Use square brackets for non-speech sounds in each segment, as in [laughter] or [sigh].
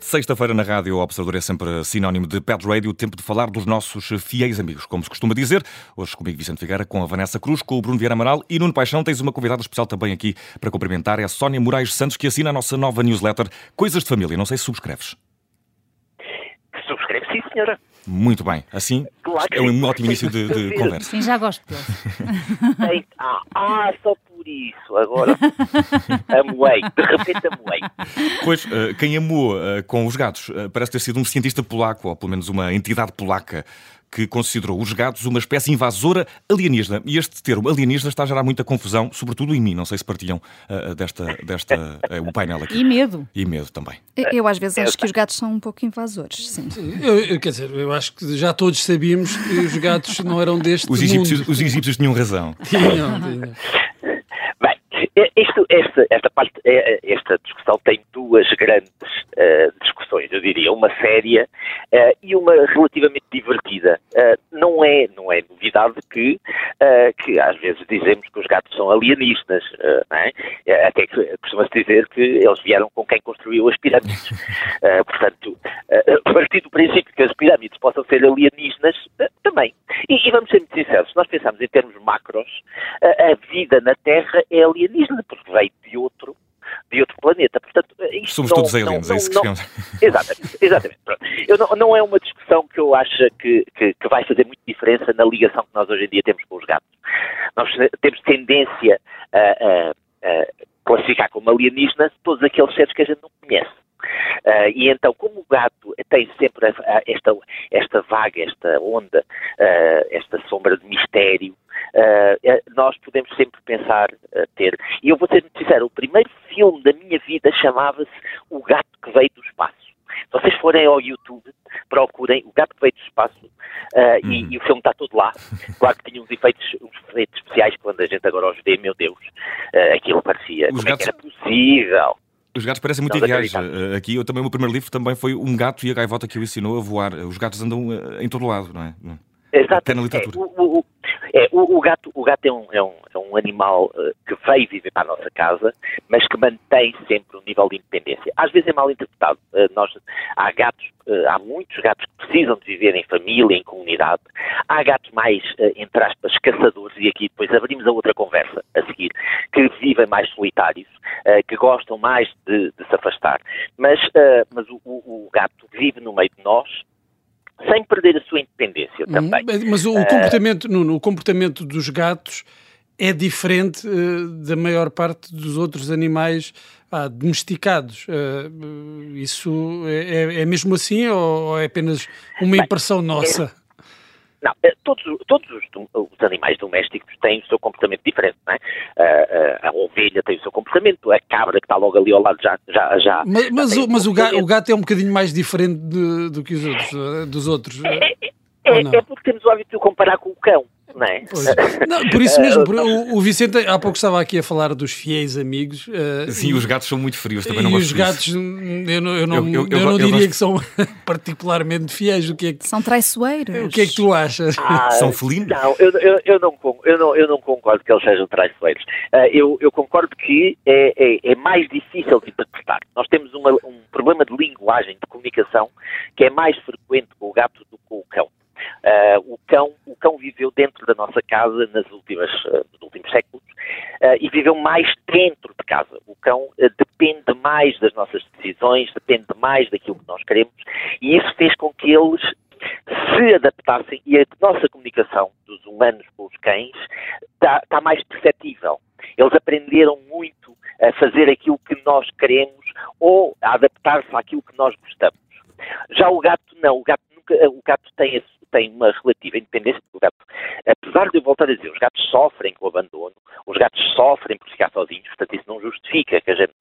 Sexta-feira na Rádio Observador é sempre sinónimo de Pet Radio, tempo de falar dos nossos fiéis amigos, como se costuma dizer. Hoje comigo Vicente Figueira, com a Vanessa Cruz, com o Bruno Vieira Amaral e Nuno Paixão. Tens uma convidada especial também aqui para cumprimentar, é a Sónia Moraes Santos, que assina a nossa nova newsletter Coisas de Família. Não sei se subscreves. Senhora. Muito bem. Assim, claro é um ótimo início de, de [laughs] conversa. Sim, já gosto dele. ah, ah, só por isso. Agora [laughs] amoei. De repente amoei. Pois, uh, quem amou uh, com os gatos uh, parece ter sido um cientista polaco, ou pelo menos uma entidade polaca que considerou os gatos uma espécie invasora alienígena. E este termo alienígena está a gerar muita confusão, sobretudo em mim. Não sei se partilham uh, desta, desta uh, o painel aqui. E medo. E medo também. Eu, às vezes acho que os gatos são um pouco invasores, sim. Eu, eu, quer dizer, eu acho que já todos sabíamos que os gatos não eram deste os egípcios, mundo. Os egípcios tinham razão. [laughs] Tinham, tinham. Isto, esta, esta, parte, é, é, esta discussão tem duas grandes uh, discussões, eu diria, uma séria uh, e uma relativamente divertida. Uh, não, é, não é novidade que, que às vezes dizemos que os gatos são alienistas, é? até que costuma-se dizer que eles vieram com quem construiu as pirâmides. [laughs] portanto, a partir do princípio que as pirâmides possam ser alienígenas, também. E, e, vamos ser muito sinceros, se nós pensarmos em termos macros, a, a vida na Terra é alienígena, porque veio de outro de outro planeta. Portanto, Somos não, todos aliens, não, é isso que não, [laughs] Exatamente, exatamente. Eu não, não, é uma discussão que eu acho que, que, que, vai fazer muita diferença na ligação que nós hoje em dia temos com os gatos. Nós temos tendência a, a, a classificar como alienígenas todos aqueles seres que a gente não conhece. Uh, e então, como o gato tem sempre esta, esta vaga, esta onda, uh, esta sombra de mistério, uh, nós podemos sempre pensar ter. E eu vou ser muito sincero: o primeiro filme da minha vida chamava-se O Gato que Veio do Espaço. Se vocês forem ao YouTube, procurem O Gato que Veio do Espaço uh, e, uhum. e, o filme está todo lá. Claro que tinha uns efeitos, uns efeitos especiais quando a gente agora os vê, meu Deus, aquilo parecia. Os como gatos... é que era possível? Os gatos parecem muito ideais. Eh, aqui, eu também, o meu primeiro livro também foi um gato e a gaivota que o ensinou a voar. Os gatos andam eh, em todo lado, não é? Exato. Até na literatura. É, o, o, é, o, o, gato, o gato é um, é um, é um animal uh, que veio viver para a nossa casa, mas que mantém sempre um nível de independência. Às vezes é mal interpretado. Uh, nós, há gatos, uh, há muitos gatos que precisam de viver em família, em comunidade. Há gatos mais, entre aspas, caçadores, e aqui depois abrimos a outra conversa a seguir, que vivem mais solitários, que gostam mais de, de se afastar. Mas, mas o, o, o gato vive no meio de nós, sem perder a sua independência também. Mas o, comportamento, Nuno, o comportamento dos gatos é diferente uh, da maior parte dos outros animais ah, domesticados. Uh, isso é, é, mesmo assim ou, ou é apenas uma impressão Bem, nossa? É não, eh, todos, todos os, os, animais domésticos têm o seu comportamento diferente, não é? A, a, a, ovelha tem o seu comportamento, a cabra que está logo ali ao lado já... já, já mas mas, o, mas o, gato, o, gato, é um bocadinho mais diferente de, do que os outros, eh, dos outros. É, é, é, é porque temos o hábito de o comparar com o cão não é? Não, por isso [laughs] mesmo, por, o, o, Vicente há pouco estava aqui a falar dos fiéis amigos. Uh, Sim, e, os gatos são muito frios, também não E os gatos, eu não, eu não, eu, eu, eu não diria gosto... que são [laughs] particularmente fiéis. O que é que, são traiçoeiros. O que é que tu achas? Ah, são felinos? Não, eu, eu, eu, não, eu, não, eu não concordo que eles sejam traiçoeiros. Uh, eu, eu concordo que é, é, é, mais difícil de interpretar. Nós temos uma, um problema de linguagem, de comunicação, que é mais frequente com o gato do que com o cão. Uh, o, cão, o cão viveu dentro da nossa casa nas últimas, uh, nos últimos séculos uh, e viveu mais dentro de casa. O cão depende mais das nossas decisões, depende mais daquilo que nós queremos e isso fez com que eles se adaptassem e a nossa comunicação dos humanos com os cães está, está mais perceptível. Eles aprenderam muito a fazer aquilo que nós queremos ou a adaptar-se àquilo que nós gostamos. Já o gato não, o gato o gato tem tem uma relativa independência do gato. Apesar de eu voltar a dizer, os gatos sofrem com o abandono, os gatos sofrem por ficar sozinhos, portanto isso não justifica que a gente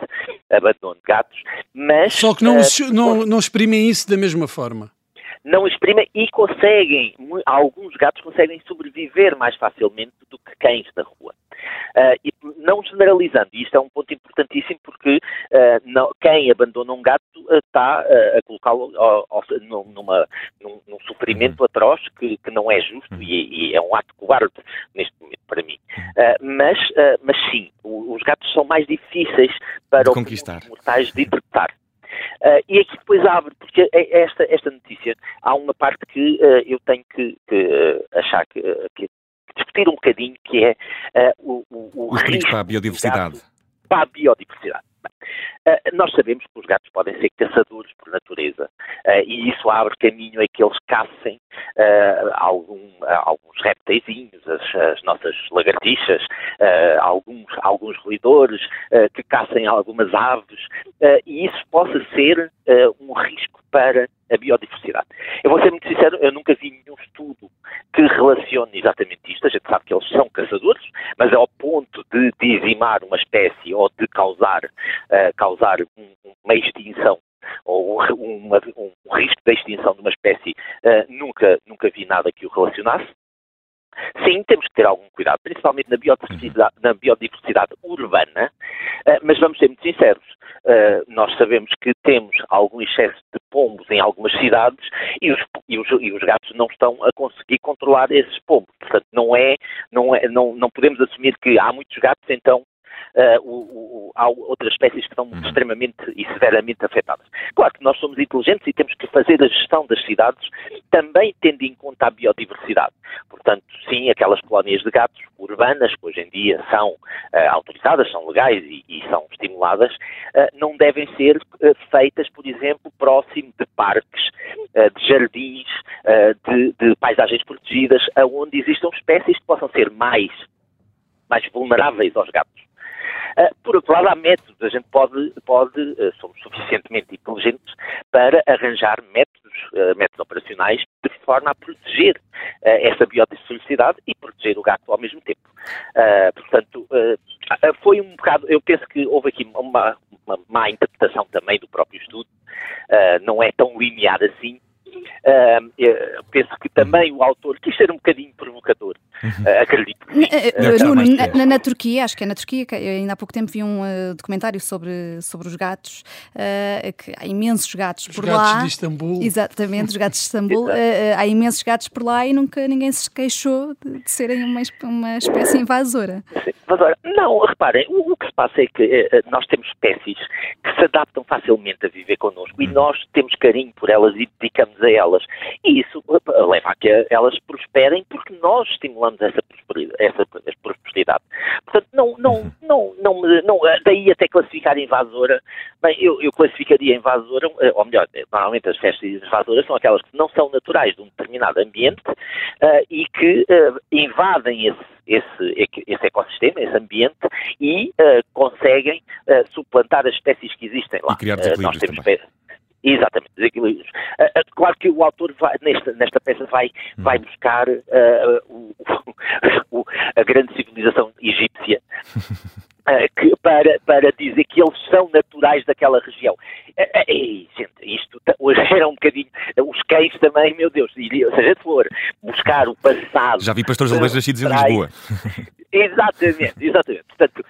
abandone gatos, mas... Só que não, uh, não, não exprimem isso da mesma forma. Não exprimem e conseguem, alguns gatos conseguem sobreviver mais facilmente do que cães da rua. Uh, e não generalizando, e isto é um ponto importantíssimo porque uh, não, quem abandona um gato uh, está a colocá-lo numa, num, num, sofrimento uhum. atroz que, que, não é justo uhum. e, e, é um ato covarde neste momento para mim. mas, mas sim, os gatos são mais difíceis para os mortais de interpretar. Uh, e aqui depois abre, porque é esta, esta notícia, há uma parte que uh, eu tenho que, que uh, achar que, que, discutir um bocadinho, que é o, o, o, o risco para a biodiversidade. Para a biodiversidade. Uh, nós sabemos que os gatos podem ser caçadores por natureza uh, e isso abre caminho a que eles caçem uh, algum, alguns répteisinhos, as, as, nossas lagartixas, alguns, alguns roedores, que caçem algumas aves e isso possa ser um risco para a biodiversidade. Eu vou ser muito sincero, eu nunca vi nenhum estudo que relacione exatamente isto. A gente sabe que eles são caçadores, mas de dizimar uma espécie ou de causar, uh, causar uma extinção ou uma, um, risco de extinção de uma espécie, uh, nunca, nunca vi nada que o relacionasse. Sim, temos que ter algum cuidado, principalmente na biodiversidade, na biodiversidade urbana, uh, mas vamos ser muito sinceros. Uh, nós sabemos que temos algum excesso de pombos em algumas cidades e os, e os, e os gatos não estão a conseguir controlar esses pombos. Portanto, não é, não é, não, não podemos assumir que há muitos gatos, então uh, o, o, há outras espécies que estão uhum. extremamente e severamente afetadas. Claro que nós somos inteligentes e temos que fazer a gestão das cidades também tendo em conta a biodiversidade. Portanto, sim, aquelas colónias de gatos urbanas, que hoje em dia são uh, autorizadas, são legais e, e são estimuladas, uh, não devem ser feitas, por exemplo, próximo de parques, de jardins, de, de paisagens protegidas, onde existam espécies que possam ser mais mais vulneráveis aos gatos. Uh, por outro lado, há métodos. A gente pode, pode uh, somos suficientemente inteligentes para arranjar métodos, uh, métodos operacionais de forma a proteger essa biodiversidade e proteger o gato ao mesmo tempo. portanto, foi um bocado, eu penso que houve aqui uma, uma má interpretação também do próprio estudo, não é tão linear assim, Uh, penso que também o autor quis ser um bocadinho provocador, acredito. Uh, Nuno, na, na, na, Turquia, acho que é na Turquia, que ainda há pouco tempo vi um documentário sobre, sobre os gatos, que há imensos gatos os por gatos lá. Os gatos de Istambul. Exatamente, os gatos de Istambul. [laughs] há imensos gatos por lá e nunca ninguém se queixou de, de serem uma, uma espécie invasora. Sim. Olha, não, reparem, o, o, que se passa é que nós temos espécies que se adaptam facilmente a viver connosco e hum. nós temos carinho por elas e dedicamos a elas. E isso leva a que elas prosperem porque nós estimulamos essa prosperidade. Essa prosperidade. Portanto, não, não, uhum. não, não, não, daí até classificar invasora, bem, eu, eu classificaria invasora, eh, ou melhor, normalmente as festas invasoras são aquelas que não são naturais de um determinado ambiente uh, e que uh, invadem esse, esse, esse ecossistema, esse ambiente e uh, conseguem suplantar as espécies que existem lá. E criar desequilíbrios nós temos também. Exatamente, desequilíbrios. Uh, uh, claro que o autor vai, nesta, nesta peça vai, hum. vai buscar uh, o, a grande civilização egípcia [laughs] que, para, para dizer que eles são naturais daquela região. Ei, gente, isto hoje [laughs] era um bocadinho. Os cães também, meu Deus, se a gente for buscar o passado. Já vi pastores alemães nascidos em Lisboa. [laughs] Exatamente, exatamente. Portanto,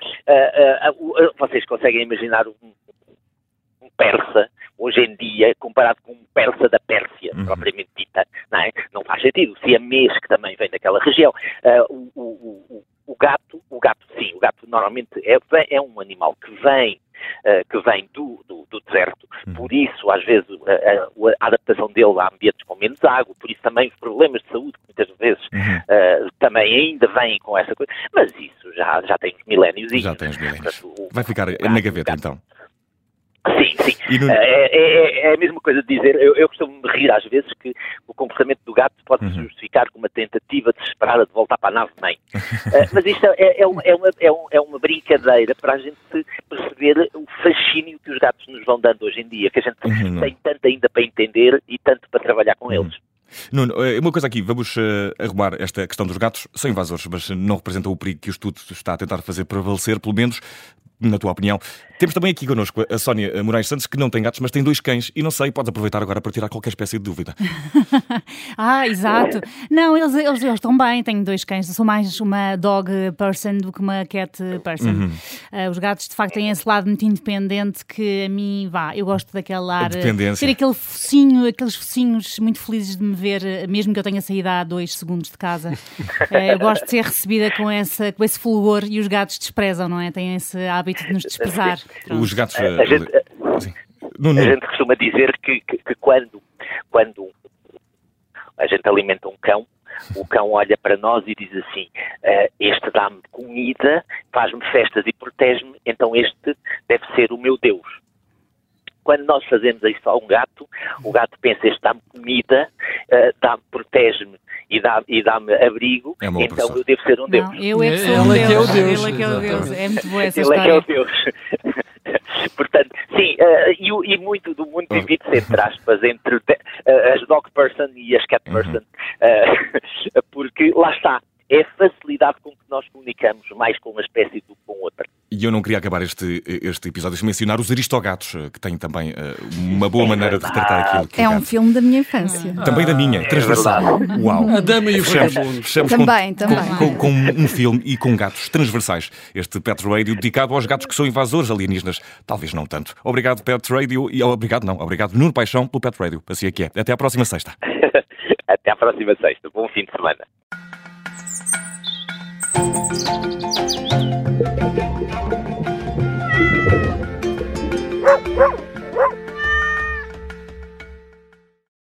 vocês conseguem imaginar um, um persa hoje em dia, comparado com um persa da Pérsia, uhum. propriamente dita, não, é? não faz sentido. O siamês, que também vem daquela região, uh, o, o, o, o, gato, o gato sim, o gato normalmente é, é um animal que vem Uh, que vem do, do, do deserto, uhum. por isso, às vezes, a, a, adaptação dele a ambientes com menos água, por isso também os problemas de saúde, que muitas vezes uhum. uh, também ainda vêm com essa coisa, mas isso já, já tem uns milénios. Já tem uns milénios. Vai ficar na gaveta, então. Sim, sim. No... É, é, é, é, a mesma coisa de dizer, eu, eu costumo me rir às vezes que o comportamento do gato pode se uhum. justificar com uma tentativa desesperada de voltar para a nave-mãe. uh, [laughs] mas isto é, é, uma, é, uma, é, um, é uma brincadeira para a gente perceber o fascínio que os gatos nos vão dando hoje em dia, que a gente uhum. tem tanto ainda para entender e tanto para trabalhar com uhum. eles. Nuno, eh, uma coisa aqui, vamos uh, arrumar esta questão dos gatos, são invasores, mas não representam o perigo que o estudo está a tentar fazer prevalecer, pelo menos na tua opinião. Temos também aqui connosco a Sónia Moraes Santos, que não tem gatos, mas tem dois cães e não sei, podes aproveitar agora para tirar qualquer espécie de dúvida. [laughs] ah, exato. Não, eles, eles, eles, estão bem, tenho dois cães. Eu sou mais uma dog person do que uma cat person. Uhum. Uh, os gatos, de facto, têm esse lado muito independente que a mim, vá, eu gosto daquele ar. Ter aquele focinho, aqueles focinhos muito felizes de me ver, mesmo que eu tenha saído há dois segundos de casa. uh, [laughs] eu gosto de ser recebida com, essa, com esse fulgor e os gatos desprezam, não é? Têm esse hábito de nos desprezar. Pronto. Os gatos. A, a, gente, a, a gente costuma dizer que, que, que quando, quando a gente alimenta um cão, o cão olha para nós e diz assim: uh, Este dá-me comida, faz-me festas e protege-me, então este deve ser o meu Deus. Quando nós fazemos isso a um gato, o gato pensa: Este dá-me comida, uh, dá protege-me e dá-me e dá abrigo, é então eu devo ser um Deus. Não, eu é que sou um Deus. É, é o Deus. Ele é que é o Deus. É muito boa essa Ele história. Ele é que é o Deus. [laughs] Portanto, sim, uh, e, e, muito do mundo divide-se, entre aspas, entre uh, as dog person e as cat uhum. person, uh, [laughs] porque lá está, é a facilidade com que nós comunicamos mais com uma espécie outra. E eu não queria acabar este, este episódio sem mencionar os Aristogatos, que têm também uh, uma boa é maneira de retratar aquilo que é. É um filme da minha infância. Também da minha, é transversal. É Uau. A Dama e o Fechamos, fechamos também, com, também. Com, com, com, um filme e com gatos transversais. Este Pet Radio dedicado aos gatos que são invasores alienígenas. Talvez não tanto. Obrigado, Pet Radio. E obrigado, não. Obrigado, Nuno Paixão, pelo Pet Radio. Assim é que é. Até à próxima sexta. [laughs] Até à próxima sexta. Bom fim de semana. Woo!